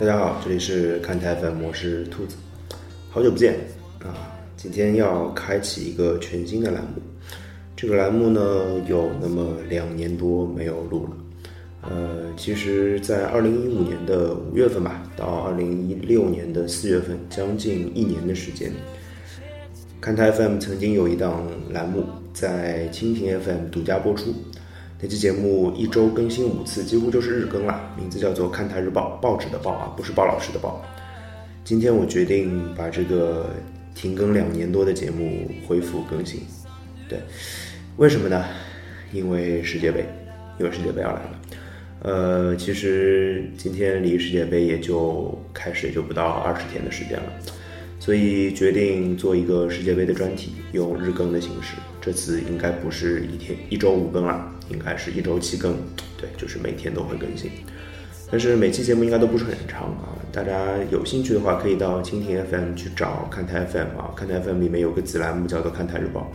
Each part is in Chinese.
大家好，这里是看台粉，我是兔子，好久不见啊！今天要开启一个全新的栏目，这个栏目呢有那么两年多没有录了。呃，其实，在二零一五年的五月份吧，到二零一六年的四月份，将近一年的时间，看台 FM 曾经有一档栏目在蜻蜓 FM 独家播出。那期节目一周更新五次，几乎就是日更了。名字叫做《看台日报》，报纸的报啊，不是鲍老师的报。今天我决定把这个停更两年多的节目恢复更新。对，为什么呢？因为世界杯，因为世界杯要来了。呃，其实今天离世界杯也就开始也就不到二十天的时间了，所以决定做一个世界杯的专题，用日更的形式。这次应该不是一天一周五更了，应该是一周七更，对，就是每天都会更新。但是每期节目应该都不是很长啊，大家有兴趣的话可以到蜻蜓 FM 去找看台 FM 啊，看台 FM 里面有个子栏目叫做看台日报，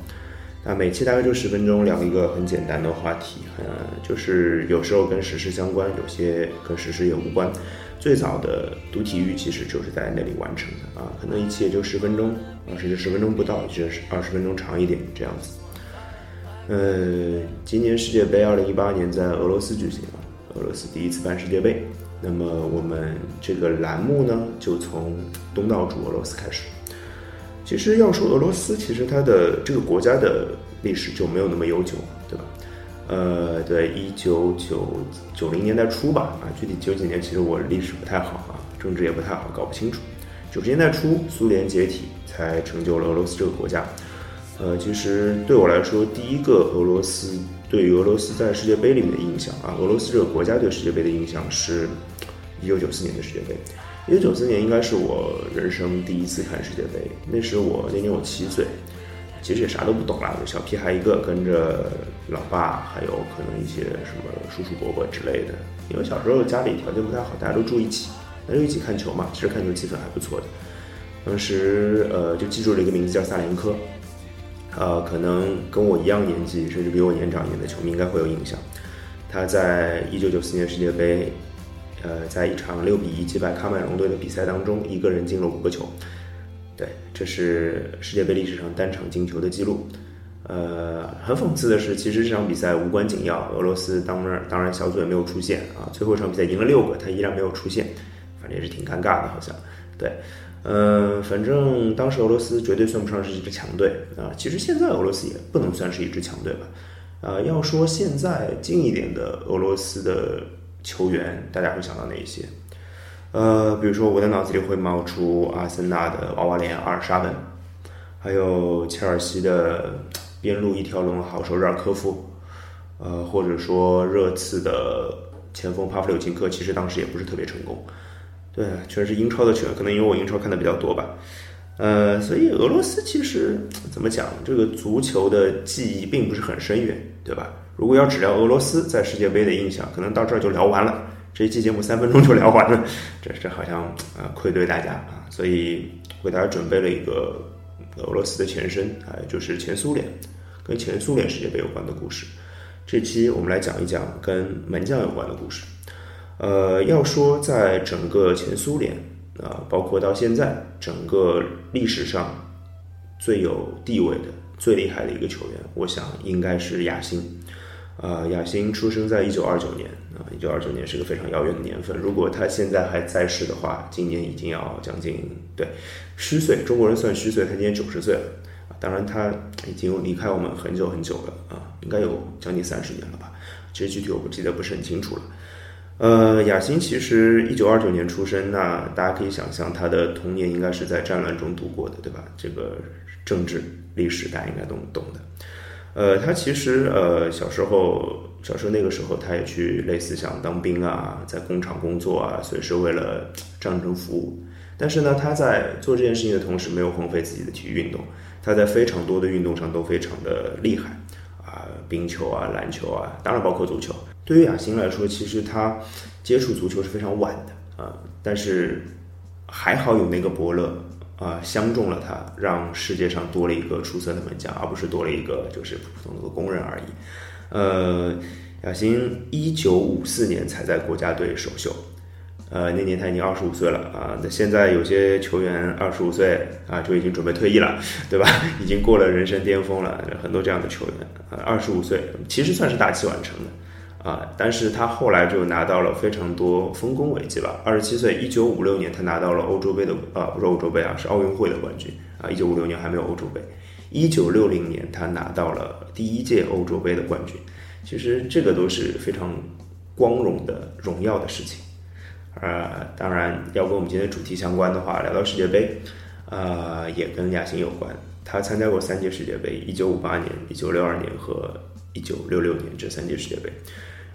那每期大概就十分钟聊一个很简单的话题，呃，就是有时候跟时事相关，有些跟时事也无关。最早的读体育其实就是在那里完成的啊，可能一期也就十分钟啊，甚至十分钟不到，就是二十分钟长一点这样子。呃，今年世界杯二零一八年在俄罗斯举行啊，俄罗斯第一次办世界杯。那么我们这个栏目呢，就从东道主俄罗斯开始。其实要说俄罗斯，其实它的这个国家的历史就没有那么悠久，对吧？呃，对，一九九九零年代初吧，啊，具体九几年其实我历史不太好啊，政治也不太好，搞不清楚。九十年代初，苏联解体，才成就了俄罗斯这个国家。呃，其实对我来说，第一个俄罗斯对于俄罗斯在世界杯里面的印象啊，俄罗斯这个国家对世界杯的印象是，一九九四年的世界杯。一九九四年应该是我人生第一次看世界杯，那时我那年我七岁。其实也啥都不懂啦，小屁孩一个，跟着老爸，还有可能一些什么叔叔伯伯之类的。因为小时候家里条件不太好，大家都住一起，那就一起看球嘛。其实看球气氛还不错的。当时呃，就记住了一个名字叫萨连科，呃，可能跟我一样年纪，甚至比我年长一点的球迷应该会有印象。他在一九九四年世界杯，呃，在一场六比一击败喀麦隆队的比赛当中，一个人进了五个球。对，这是世界杯历史上单场进球的记录。呃，很讽刺的是，其实这场比赛无关紧要，俄罗斯当然当然小组也没有出现啊。最后一场比赛赢了六个，他依然没有出现，反正也是挺尴尬的，好像。对，嗯，反正当时俄罗斯绝对算不上是一支强队啊。其实现在俄罗斯也不能算是一支强队吧。啊，要说现在近一点的俄罗斯的球员，大家会想到哪一些？呃，比如说我的脑子里会冒出阿森纳的娃娃脸阿尔沙文，还有切尔西的边路一条龙好手热尔科夫，呃，或者说热刺的前锋帕夫柳琴科，其实当时也不是特别成功。对，全是英超的球员，可能因为我英超看的比较多吧。呃，所以俄罗斯其实怎么讲，这个足球的记忆并不是很深远，对吧？如果要只聊俄罗斯在世界杯的印象，可能到这儿就聊完了。这一期节目三分钟就聊完了，这这好像啊愧对大家啊，所以为大家准备了一个俄罗斯的前身啊，就是前苏联，跟前苏联世界杯有关的故事。这期我们来讲一讲跟门将有关的故事。呃，要说在整个前苏联啊，包括到现在整个历史上最有地位的、最厉害的一个球员，我想应该是亚辛。啊，亚辛出生在一九二九年啊，一九二九年是个非常遥远的年份。如果他现在还在世的话，今年已经要将近对虚岁，中国人算虚岁，他今年九十岁了啊。当然，他已经离开我们很久很久了啊，应该有将近三十年了吧？其实具体我不记得不是很清楚了。呃，亚辛其实一九二九年出生，那大家可以想象他的童年应该是在战乱中度过的，对吧？这个政治历史大家应该都懂的。呃，他其实呃小时候，小时候那个时候，他也去类似想当兵啊，在工厂工作啊，所以是为了战争服务。但是呢，他在做这件事情的同时，没有荒废自己的体育运动。他在非常多的运动上都非常的厉害啊，冰球啊，篮球啊，当然包括足球。对于亚欣来说，其实他接触足球是非常晚的啊，但是还好有那个伯乐。啊，相中了他，让世界上多了一个出色的门将，而不是多了一个就是普普通的工人而已。呃，亚辛一九五四年才在国家队首秀，呃，那年他已经二十五岁了啊。那现在有些球员二十五岁啊就已经准备退役了，对吧？已经过了人生巅峰了，很多这样的球员啊，二十五岁其实算是大器晚成的啊。但是他后来就拿到了非常多丰功伟绩吧。二十七岁，一九五六年他拿到了欧洲杯的啊，不是欧洲杯啊，是奥运会的冠军啊。一九五六年还没有欧洲杯，一九六零年他拿到了第一届欧洲杯的冠军。其实这个都是非常光荣的荣耀的事情。呃，当然要跟我们今天主题相关的话，聊到世界杯，呃，也跟亚新有关。他参加过三届世界杯，一九五八年、一九六二年和一九六六年这三届世界杯。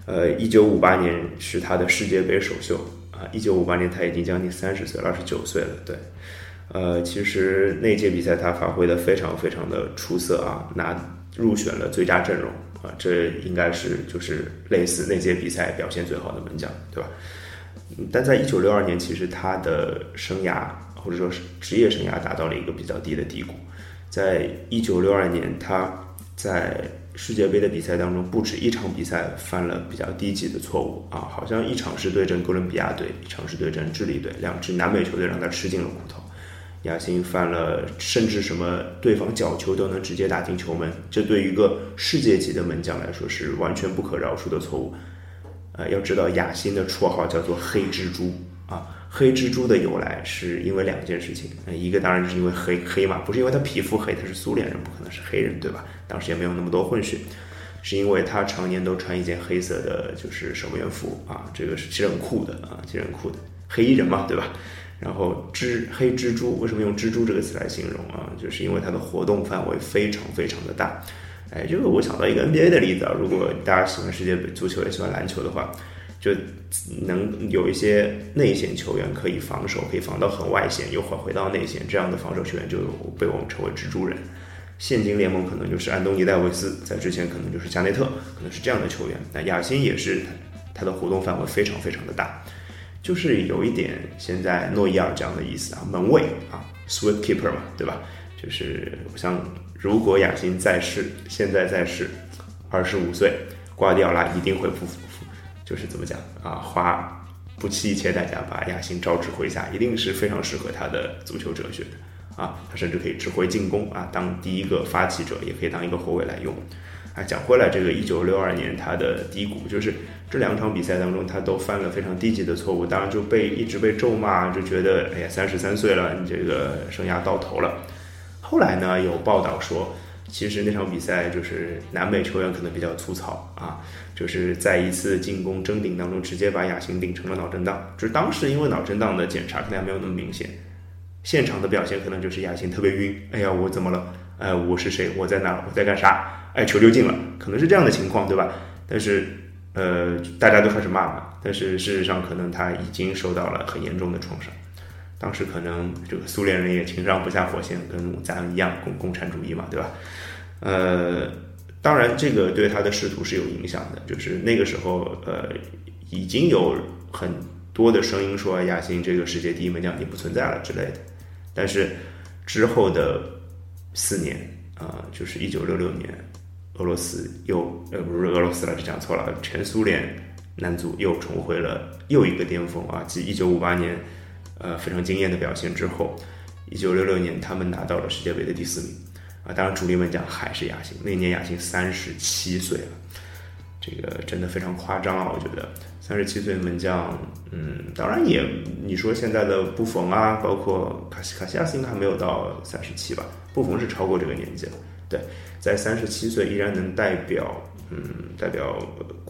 呃，一九五八年是他的世界杯首秀啊，一九五八年他已经将近三十岁了，二十九岁了。对，呃，其实那届比赛他发挥的非常非常的出色啊，拿入选了最佳阵容啊，这应该是就是类似那届比赛表现最好的门将，对吧？但在一九六二年，其实他的生涯或者说是职业生涯达到了一个比较低的低谷。在一九六二年，他在世界杯的比赛当中，不止一场比赛犯了比较低级的错误啊，好像一场是对阵哥伦比亚队，一场是对阵智利队，两支南美球队让他吃尽了苦头。亚新犯了甚至什么对方角球都能直接打进球门，这对于一个世界级的门将来说是完全不可饶恕的错误。呃，要知道亚辛的绰号叫做黑蜘蛛啊，黑蜘蛛的由来是因为两件事情，一个当然是因为黑黑嘛，不是因为他皮肤黑，他是苏联人，不可能是黑人，对吧？当时也没有那么多混血，是因为他常年都穿一件黑色的就是守门员服啊，这个是其实很酷的啊，其实很酷的黑衣人嘛，对吧？然后蜘黑蜘蛛为什么用蜘蛛这个词来形容啊？就是因为它的活动范围非常非常的大。哎，这个我想到一个 NBA 的例子啊，如果大家喜欢世界杯足球也喜欢篮球的话，就能有一些内线球员可以防守，可以防到很外线，又回回到内线，这样的防守球员就被我们称为蜘蛛人。现今联盟可能就是安东尼戴维斯，在之前可能就是加内特，可能是这样的球员。那亚辛也是，他的活动范围非常非常的大，就是有一点现在诺伊尔这样的意思啊，门卫啊，sweep keeper 嘛，对吧？就是像。如果亚新在世，现在在世，二十五岁，瓜迪奥拉一定会不服，就是怎么讲啊？花不惜一切代价把亚新招至麾下，一定是非常适合他的足球哲学的啊！他甚至可以指挥进攻啊，当第一个发起者，也可以当一个后卫来用。啊，讲回来，这个一九六二年他的低谷，就是这两场比赛当中，他都犯了非常低级的错误，当然就被一直被咒骂，就觉得哎呀，三十三岁了，你这个生涯到头了。后来呢，有报道说，其实那场比赛就是南美球员可能比较粗糙啊，就是在一次进攻争顶当中，直接把亚新顶成了脑震荡。就是当时因为脑震荡的检查可能还没有那么明显，现场的表现可能就是亚新特别晕。哎呀，我怎么了？哎，我是谁？我在哪？我在干啥？哎，球就进了，可能是这样的情况，对吧？但是，呃，大家都开始骂嘛。但是事实上，可能他已经受到了很严重的创伤。当时可能这个苏联人也情商不下火线，跟咱一样共共产主义嘛，对吧？呃，当然这个对他的仕途是有影响的，就是那个时候呃已经有很多的声音说亚新这个世界第一门将已经不存在了之类的。但是之后的四年啊，就是一九六六年，俄罗斯又呃不是俄罗斯了，这讲错了，全苏联男足又重回了又一个巅峰啊，即一九五八年。呃，非常惊艳的表现之后，一九六六年他们拿到了世界杯的第四名，啊，当然主力门将还是亚新，那年亚新三十七岁了，这个真的非常夸张啊，我觉得三十七岁门将，嗯，当然也你说现在的布冯啊，包括卡西卡西亚斯应该还没有到三十七吧，布冯是超过这个年纪了，对，在三十七岁依然能代表，嗯，代表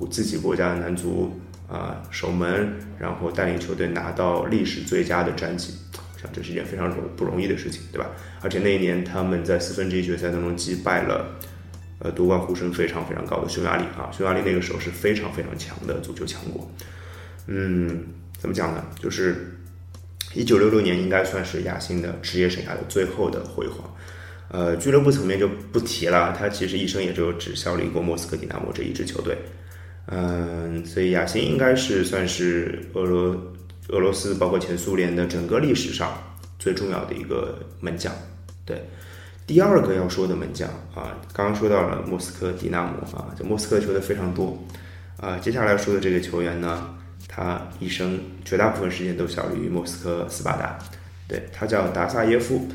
自己国家的男足。啊，守门，然后带领球队拿到历史最佳的战绩，我想这是一件非常容不容易的事情，对吧？而且那一年他们在四分之一决赛当中击败了，呃，夺冠呼声非常非常高的匈牙利啊，匈牙利那个时候是非常非常强的足球强国。嗯，怎么讲呢？就是一九六六年应该算是亚新的职业生涯的最后的辉煌。呃，俱乐部层面就不提了，他其实一生也只有只效力过莫斯科迪纳摩这一支球队。嗯，所以亚辛应该是算是俄罗俄罗斯包括前苏联的整个历史上最重要的一个门将。对，第二个要说的门将啊，刚刚说到了莫斯科迪纳摩啊，这莫斯科球队非常多啊。接下来说的这个球员呢，他一生绝大部分时间都效力于莫斯科斯巴达。对他叫达萨耶夫，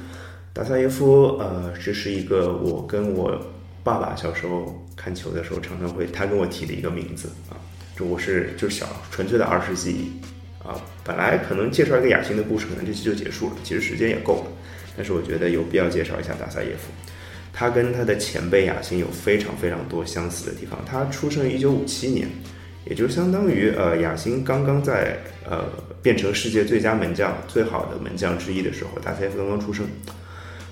达萨耶夫，呃，这是一个我跟我爸爸小时候看球的时候常常会他跟我提的一个名字啊。这我是就是小纯粹的儿时记忆啊。本来可能介绍一个雅辛的故事，可能这期就结束了，其实时间也够了。但是我觉得有必要介绍一下达萨耶夫。他跟他的前辈雅辛有非常非常多相似的地方。他出生于一九五七年，也就相当于呃雅辛刚刚在呃变成世界最佳门将、最好的门将之一的时候，达萨耶夫刚刚出生。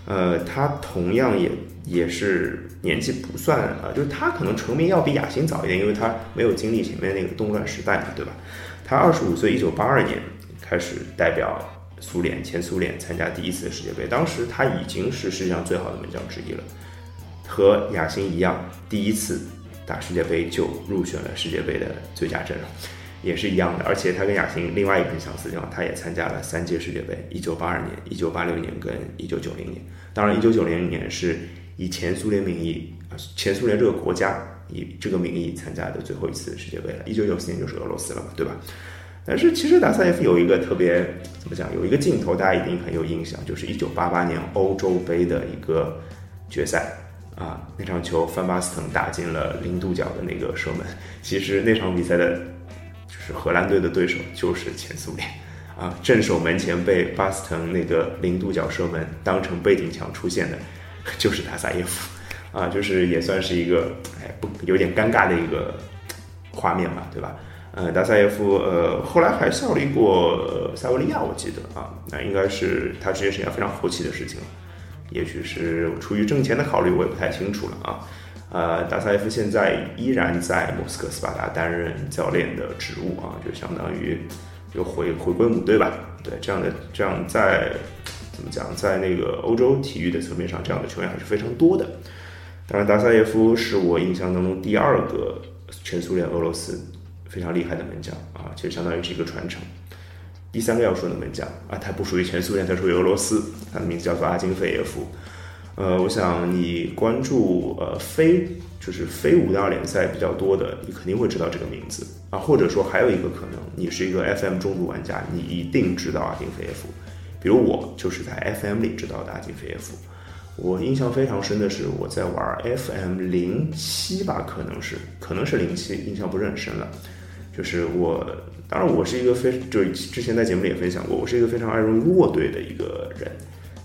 呃，他同样也也是年纪不算啊，就是他可能成名要比雅辛早一点，因为他没有经历前面那个动乱时代嘛，对吧？他二十五岁，一九八二年开始代表。苏联前苏联参加第一次世界杯，当时他已经是世界上最好的门将之一了，和亚辛一样，第一次打世界杯就入选了世界杯的最佳阵容，也是一样的。而且他跟亚辛另外一个很相似的地方，他也参加了三届世界杯：一九八二年、一九八六年跟一九九零年。当然，一九九零年是以前苏联名义啊，前苏联这个国家以这个名义参加的最后一次世界杯了。一九九四年就是俄罗斯了嘛，对吧？但是其实达萨耶夫有一个特别怎么讲？有一个镜头大家一定很有印象，就是一九八八年欧洲杯的一个决赛啊，那场球范巴斯滕打进了零度角的那个射门。其实那场比赛的，就是荷兰队的对手就是前苏联啊，正手门前被巴斯滕那个零度角射门当成背景墙出现的，就是达萨耶夫啊，就是也算是一个哎不有点尴尬的一个画面吧，对吧？呃，达萨耶夫，呃，后来还效力过塞维利亚，我记得啊，那应该是他职业生涯非常后期的事情了，也许是出于挣钱的考虑，我也不太清楚了啊。呃，达萨耶夫现在依然在莫斯科斯巴达担任教练的职务啊，就相当于又回回归母队吧。对，这样的这样在怎么讲，在那个欧洲体育的层面上，这样的球员还是非常多的。当然，达萨耶夫是我印象当中第二个全苏联俄罗斯。非常厉害的门将啊，其实相当于是一个传承。第三个要说的门将啊，他不属于全苏联，他属于俄罗斯，他的名字叫做阿金费耶夫。呃，我想你关注呃非就是非五大联赛比较多的，你肯定会知道这个名字啊。或者说还有一个可能，你是一个 FM 中度玩家，你一定知道阿金费耶夫。比如我就是在 FM 里知道的阿金费耶夫。我印象非常深的是我在玩 FM 零七吧，可能是可能是零七，印象不是很深了。就是我，当然我是一个非，就是之前在节目里也分享过，我是一个非常爱用弱队的一个人。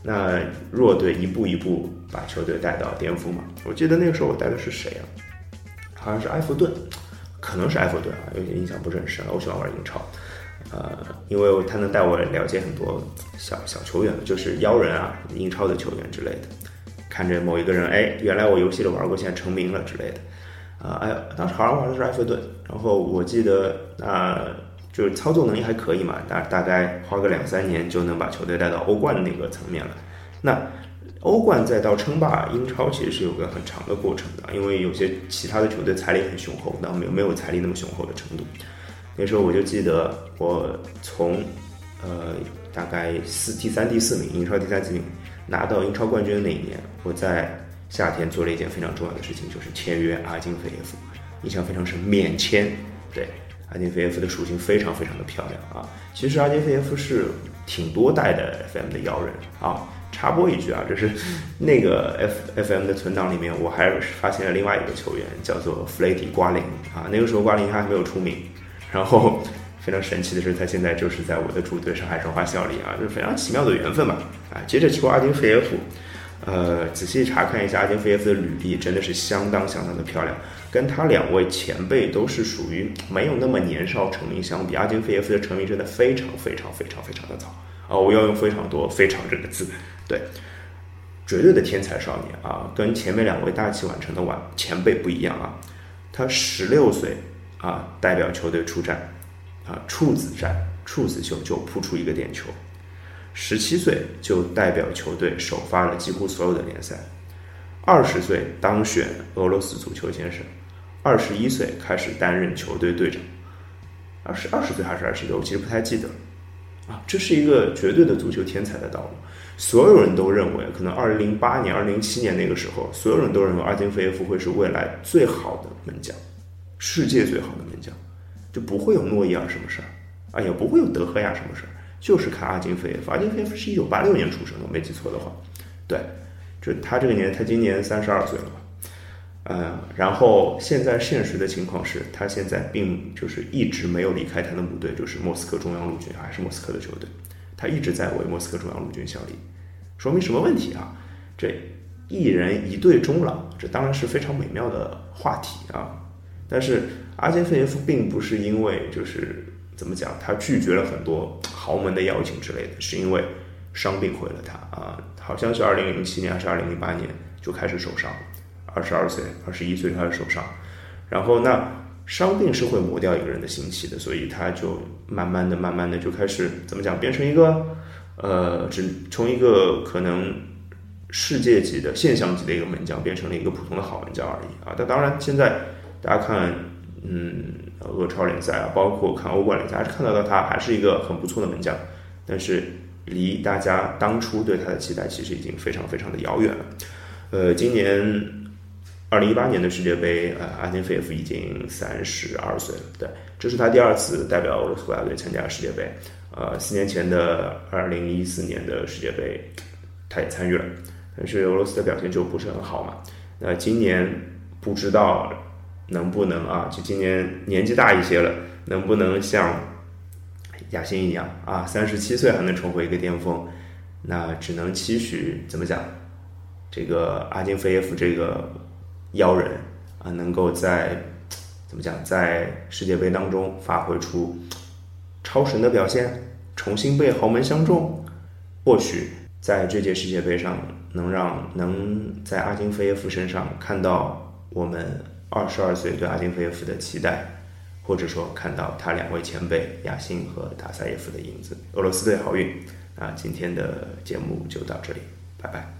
那弱队一步一步把球队带到巅峰嘛。我记得那个时候我带的是谁啊？好像是埃弗顿，可能是埃弗顿啊，有点印象不是很深了。我喜欢玩英超，呃，因为他能带我了解很多小小球员，就是妖人啊，英超的球员之类的。看着某一个人，哎，原来我游戏里玩过，现在成名了之类的。啊，哎，当时好像玩的是埃弗顿，然后我记得啊，就是操作能力还可以嘛，大大概花个两三年就能把球队带到欧冠的那个层面了。那欧冠再到称霸英超，其实是有个很长的过程的，因为有些其他的球队财力很雄厚，但没有没有财力那么雄厚的程度。那时候我就记得，我从呃大概四第三第四名，英超第三四名拿到英超冠军的那一年，我在。夏天做了一件非常重要的事情，就是签约阿金菲耶夫，印象非常深，免签。对，阿金菲耶夫的属性非常非常的漂亮啊。其实阿金菲耶夫是挺多代的 FM 的妖人啊。插播一句啊，就是那个 F FM 的存档里面，我还发现了另外一个球员，叫做弗雷迪瓜林啊。那个时候瓜林还没有出名，然后非常神奇的是，他现在就是在我的主队上海申花效力啊，就是非常奇妙的缘分吧。啊，接着说阿金菲耶夫。呃，仔细查看一下阿金菲耶夫的履历，真的是相当相当的漂亮。跟他两位前辈都是属于没有那么年少成名相比，阿金菲耶夫的成名真的非常非常非常非常的早啊！我要用非常多非常这个字，对，绝对的天才少年啊！跟前面两位大器晚成的晚前辈不一样啊，他十六岁啊，代表球队出战啊，处子战处子球就扑出一个点球。十七岁就代表球队首发了几乎所有的联赛，二十岁当选俄罗斯足球先生，二十一岁开始担任球队队长，二十二十岁还是二十岁，我其实不太记得了。啊，这是一个绝对的足球天才的道路。所有人都认为，可能二零零八年、二零零七年那个时候，所有人都认为阿金菲耶夫会是未来最好的门将，世界最好的门将。就不会有诺伊尔什么事儿啊，也不会有德赫亚什么事儿，就是看阿金菲耶夫。阿金菲耶夫是一九八六年出生的，我没记错的话，对，就他这个年，他今年三十二岁了吧？呃，然后现在现实的情况是他现在并就是一直没有离开他的母队，就是莫斯科中央陆军，还是莫斯科的球队，他一直在为莫斯科中央陆军效力，说明什么问题啊？这一人一队终了，这当然是非常美妙的话题啊。但是阿金费耶夫并不是因为就是怎么讲，他拒绝了很多豪门的邀请之类的，是因为伤病毁了他啊，好像是二零零七年还是二零零八年就开始受伤。二十二岁、二十一岁开始受伤，然后那伤病是会磨掉一个人的心气的，所以他就慢慢的、慢慢的就开始怎么讲，变成一个呃，只从一个可能世界级的现象级的一个门将，变成了一个普通的好门将而已啊。但当然，现在大家看，嗯，呃俄超联赛啊，包括看欧冠联赛，还是看得到他还是一个很不错的门将，但是离大家当初对他的期待其实已经非常非常的遥远了。呃，今年。二零一八年的世界杯，呃，阿金费耶夫已经三十二岁了。对，这是他第二次代表俄罗斯国家队参加世界杯。呃，四年前的二零一四年的世界杯，他也参与了，但是俄罗斯的表现就不是很好嘛。那今年不知道能不能啊？就今年年纪大一些了，能不能像亚辛一样啊？三十七岁还能重回一个巅峰？那只能期许怎么讲？这个阿金费耶夫这个。妖人啊，能够在怎么讲，在世界杯当中发挥出超神的表现，重新被豪门相中，或许在这届世界杯上能让能在阿金菲耶夫身上看到我们二十二岁对阿金菲耶夫的期待，或者说看到他两位前辈雅辛和塔萨耶夫的影子。俄罗斯队好运！那，今天的节目就到这里，拜拜。